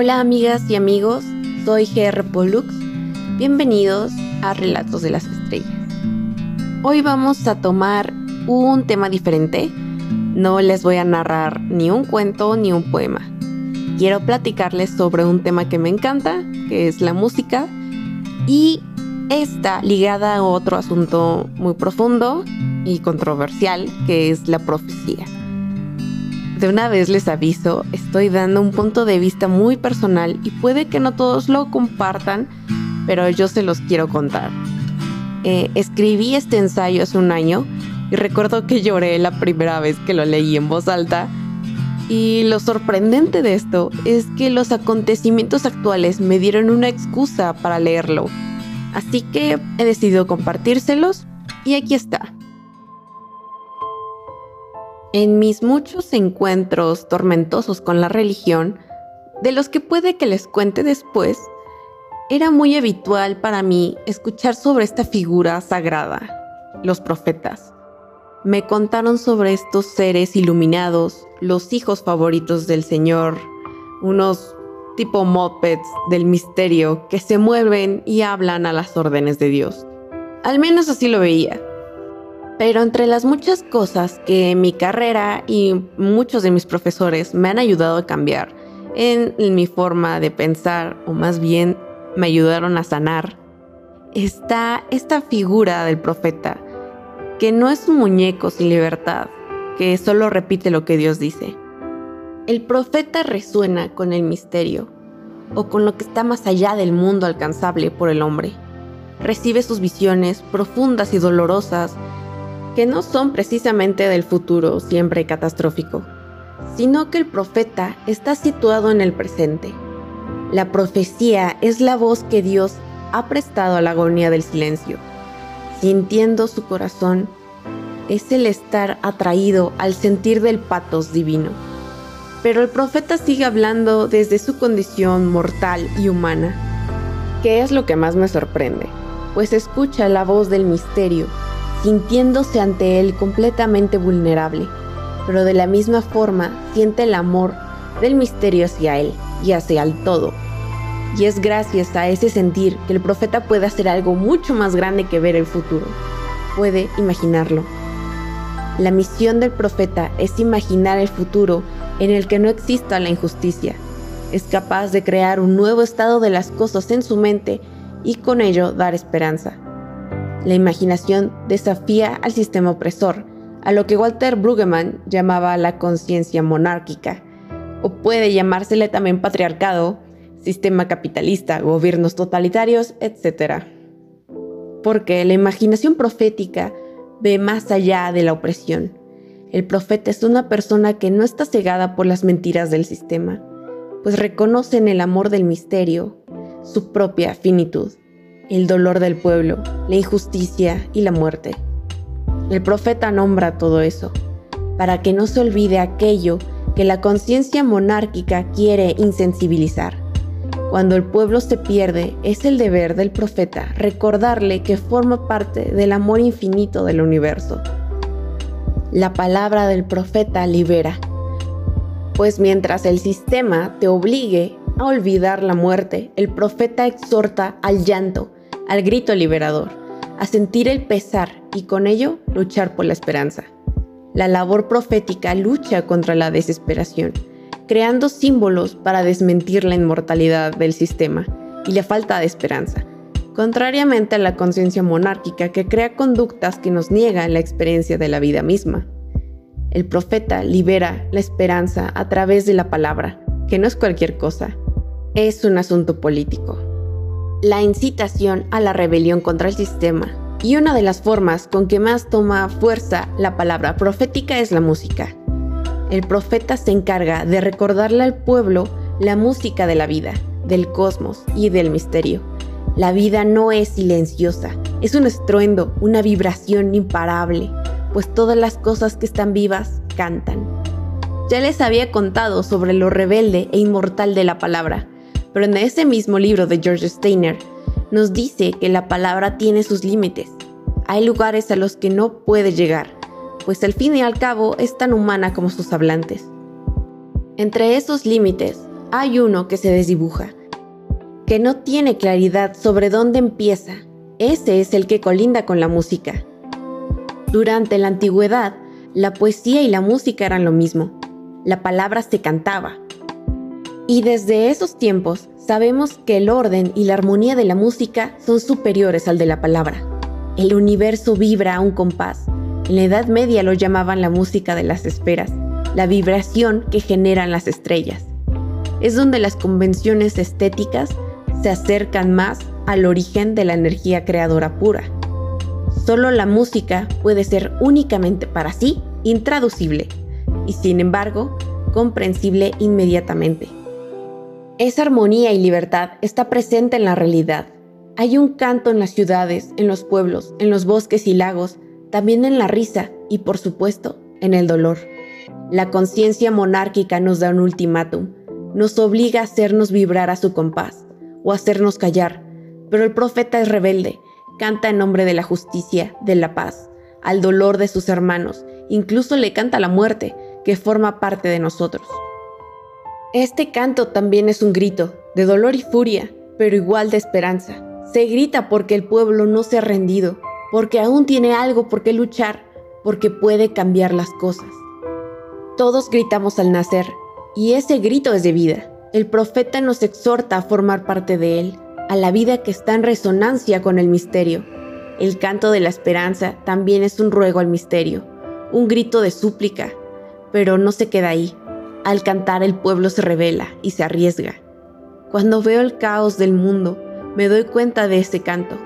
Hola amigas y amigos, soy GR Pollux. Bienvenidos a Relatos de las Estrellas. Hoy vamos a tomar un tema diferente. No les voy a narrar ni un cuento ni un poema. Quiero platicarles sobre un tema que me encanta, que es la música, y está ligada a otro asunto muy profundo y controversial, que es la profecía. De una vez les aviso, estoy dando un punto de vista muy personal y puede que no todos lo compartan, pero yo se los quiero contar. Eh, escribí este ensayo hace un año y recuerdo que lloré la primera vez que lo leí en voz alta. Y lo sorprendente de esto es que los acontecimientos actuales me dieron una excusa para leerlo. Así que he decidido compartírselos y aquí está. En mis muchos encuentros tormentosos con la religión, de los que puede que les cuente después, era muy habitual para mí escuchar sobre esta figura sagrada, los profetas. Me contaron sobre estos seres iluminados, los hijos favoritos del Señor, unos tipo mopeds del misterio que se mueven y hablan a las órdenes de Dios. Al menos así lo veía. Pero entre las muchas cosas que mi carrera y muchos de mis profesores me han ayudado a cambiar en, mi forma de pensar, o más bien me ayudaron a sanar, está esta figura del profeta, que no es un muñeco sin libertad, que solo repite lo que Dios dice. El profeta resuena con el misterio, o con lo que está más allá del mundo alcanzable por el hombre. Recibe sus visiones profundas y dolorosas que no son precisamente del futuro siempre catastrófico, sino que el profeta está situado en el presente. La profecía es la voz que Dios ha prestado a la agonía del silencio. Sintiendo su corazón, es el estar atraído al sentir del patos divino. Pero el profeta sigue hablando desde su condición mortal y humana, que es lo que más me sorprende, pues escucha la voz del misterio sintiéndose ante él completamente vulnerable, pero de la misma forma siente el amor del misterio hacia él y hacia el todo. Y es gracias a ese sentir que el profeta puede hacer algo mucho más grande que ver el futuro. Puede imaginarlo. La misión del profeta es imaginar el futuro en el que no exista la injusticia. Es capaz de crear un nuevo estado de las cosas en su mente y con ello dar esperanza. La imaginación desafía al sistema opresor, a lo que Walter Brueggemann llamaba la conciencia monárquica, o puede llamársele también patriarcado, sistema capitalista, gobiernos totalitarios, etc. Porque la imaginación profética ve más allá de la opresión. El profeta es una persona que no está cegada por las mentiras del sistema, pues reconoce en el amor del misterio su propia finitud el dolor del pueblo, la injusticia y la muerte. El profeta nombra todo eso, para que no se olvide aquello que la conciencia monárquica quiere insensibilizar. Cuando el pueblo se pierde, es el deber del profeta recordarle que forma parte del amor infinito del universo. La palabra del profeta libera, pues mientras el sistema te obligue a olvidar la muerte, el profeta exhorta al llanto al grito liberador, a sentir el pesar y con ello luchar por la esperanza. La labor profética lucha contra la desesperación, creando símbolos para desmentir la inmortalidad del sistema y la falta de esperanza, contrariamente a la conciencia monárquica que crea conductas que nos niegan la experiencia de la vida misma. El profeta libera la esperanza a través de la palabra, que no es cualquier cosa, es un asunto político la incitación a la rebelión contra el sistema. Y una de las formas con que más toma fuerza la palabra profética es la música. El profeta se encarga de recordarle al pueblo la música de la vida, del cosmos y del misterio. La vida no es silenciosa, es un estruendo, una vibración imparable, pues todas las cosas que están vivas cantan. Ya les había contado sobre lo rebelde e inmortal de la palabra, pero en ese mismo libro de George Steiner nos dice que la palabra tiene sus límites. Hay lugares a los que no puede llegar, pues al fin y al cabo es tan humana como sus hablantes. Entre esos límites hay uno que se desdibuja, que no tiene claridad sobre dónde empieza. Ese es el que colinda con la música. Durante la antigüedad, la poesía y la música eran lo mismo. La palabra se cantaba. Y desde esos tiempos sabemos que el orden y la armonía de la música son superiores al de la palabra. El universo vibra a un compás. En la Edad Media lo llamaban la música de las esferas, la vibración que generan las estrellas. Es donde las convenciones estéticas se acercan más al origen de la energía creadora pura. Solo la música puede ser únicamente para sí intraducible y sin embargo comprensible inmediatamente. Esa armonía y libertad está presente en la realidad. Hay un canto en las ciudades, en los pueblos, en los bosques y lagos, también en la risa y por supuesto en el dolor. La conciencia monárquica nos da un ultimátum, nos obliga a hacernos vibrar a su compás o hacernos callar, pero el profeta es rebelde Canta en nombre de la justicia, de la paz, al dolor de sus hermanos, incluso le canta la muerte, que forma parte de nosotros. Este canto también es un grito, de dolor y furia, pero igual de esperanza. Se grita porque el pueblo no se ha rendido, porque aún tiene algo por qué luchar, porque puede cambiar las cosas. Todos gritamos al nacer, y ese grito es de vida. El profeta nos exhorta a formar parte de él, a la vida que está en resonancia con el misterio. El canto de la esperanza también es un ruego al misterio, un grito de súplica, pero no se queda ahí. Al cantar el pueblo se revela y se arriesga. Cuando veo el caos del mundo, me doy cuenta de ese canto.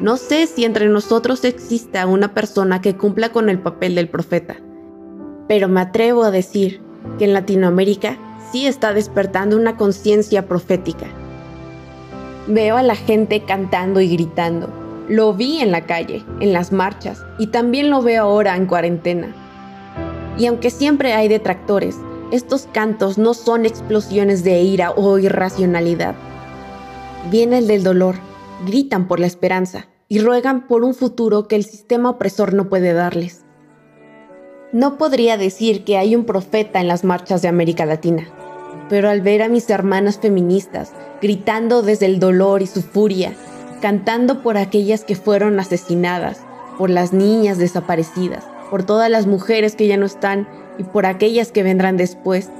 No sé si entre nosotros exista una persona que cumpla con el papel del profeta, pero me atrevo a decir que en Latinoamérica sí está despertando una conciencia profética Veo a la gente cantando y gritando. Lo vi en la calle, en las marchas, y también lo veo ahora en cuarentena. Y aunque siempre hay detractores, estos cantos no son explosiones de ira o irracionalidad. Viene el del dolor, gritan por la esperanza y ruegan por un futuro que el sistema opresor no puede darles. No podría decir que hay un profeta en las marchas de América Latina, pero al ver a mis hermanas feministas gritando desde el dolor y su furia, cantando por aquellas que fueron asesinadas, por las niñas desaparecidas, por todas las mujeres que ya no están y por aquellas que vendrán después,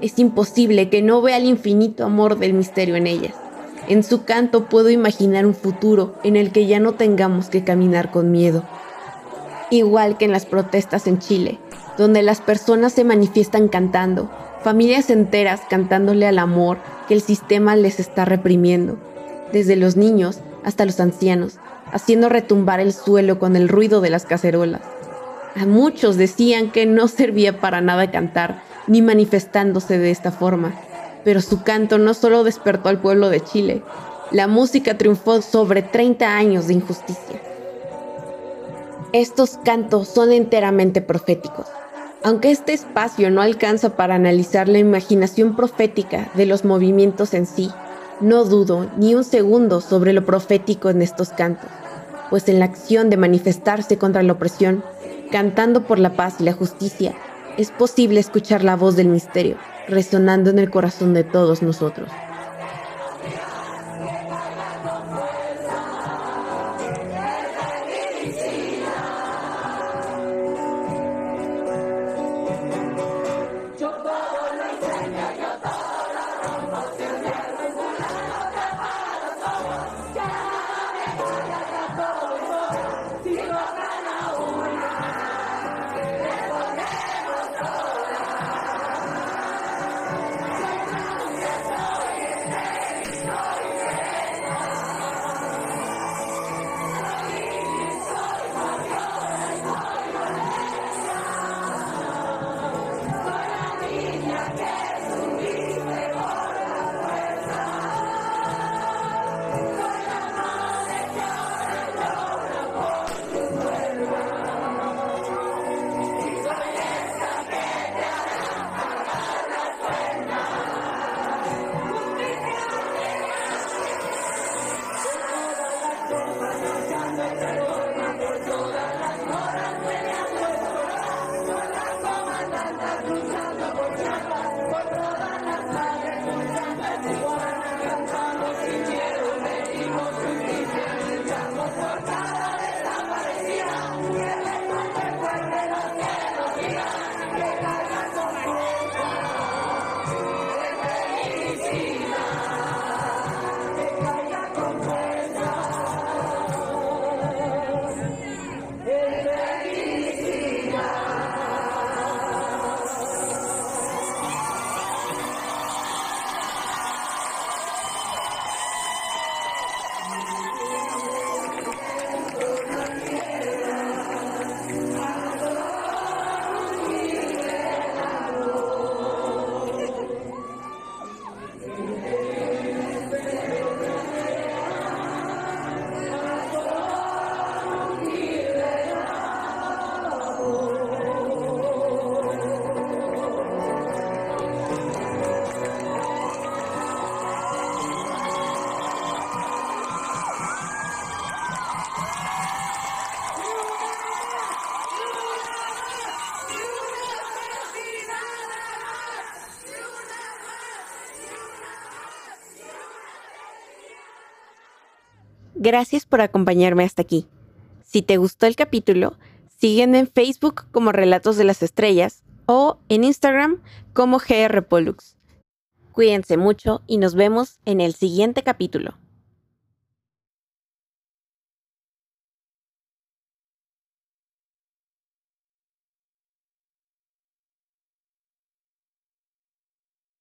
es imposible que no vea el infinito amor del misterio en ellas. En su canto puedo imaginar un futuro en el que ya no tengamos que caminar con miedo. Igual que en las protestas en Chile, donde las personas se manifiestan cantando, familias enteras cantándole al amor que el sistema les está reprimiendo, desde los niños hasta los ancianos, haciendo retumbar el suelo con el ruido de las cacerolas. A muchos decían que no servía para nada cantar ni manifestándose de esta forma, pero su canto no solo despertó al pueblo de Chile, la música triunfó sobre 30 años de injusticia. Estos cantos son enteramente proféticos. Aunque este espacio no alcanza para analizar la imaginación profética de los movimientos en sí, no dudo ni un segundo sobre lo profético en estos cantos, pues en la acción de manifestarse contra la opresión, cantando por la paz y la justicia, es posible escuchar la voz del misterio resonando en el corazón de todos nosotros. Gracias por acompañarme hasta aquí. Si te gustó el capítulo, sígueme en Facebook como Relatos de las Estrellas o en Instagram como GR Pollux. Cuídense mucho y nos vemos en el siguiente capítulo.